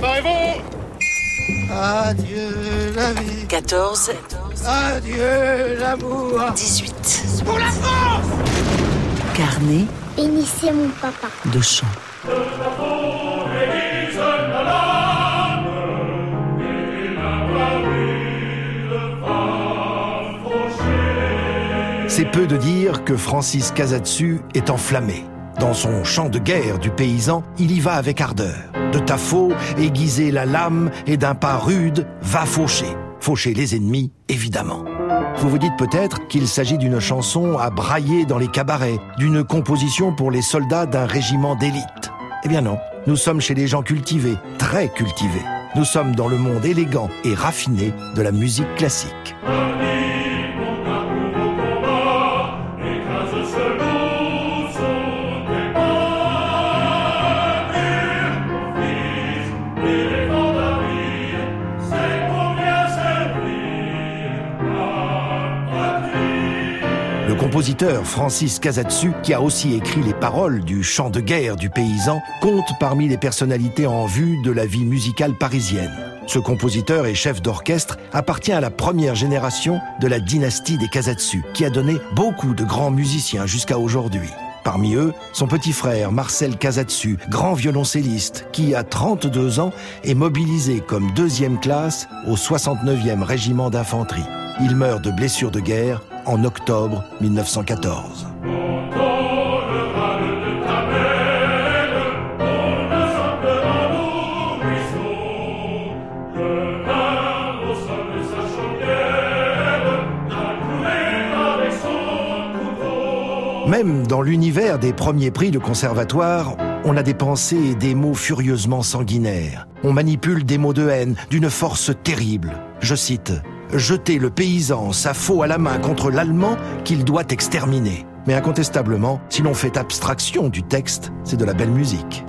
Préparez-vous Adieu la vie. 14, Adieu l'amour. 18. Pour la France Carnet Bénissez mon papa. de chant. C'est peu de dire que Francis Casatsu est enflammé. Dans son chant de guerre du paysan, il y va avec ardeur. De tafaux, aiguiser la lame et d'un pas rude, va faucher. Faucher les ennemis, évidemment. Vous vous dites peut-être qu'il s'agit d'une chanson à brailler dans les cabarets, d'une composition pour les soldats d'un régiment d'élite. Eh bien non, nous sommes chez les gens cultivés, très cultivés. Nous sommes dans le monde élégant et raffiné de la musique classique. Compositeur Francis Casatsu, qui a aussi écrit les paroles du chant de guerre du paysan, compte parmi les personnalités en vue de la vie musicale parisienne. Ce compositeur et chef d'orchestre appartient à la première génération de la dynastie des Casatsu, qui a donné beaucoup de grands musiciens jusqu'à aujourd'hui. Parmi eux, son petit frère Marcel Casatsu, grand violoncelliste, qui à 32 ans est mobilisé comme deuxième classe au 69e régiment d'infanterie. Il meurt de blessures de guerre en octobre 1914. Même dans l'univers des premiers prix de conservatoire, on a des pensées et des mots furieusement sanguinaires. On manipule des mots de haine d'une force terrible. Je cite Jeter le paysan sa faux à la main contre l'allemand qu'il doit exterminer. Mais incontestablement, si l'on fait abstraction du texte, c'est de la belle musique.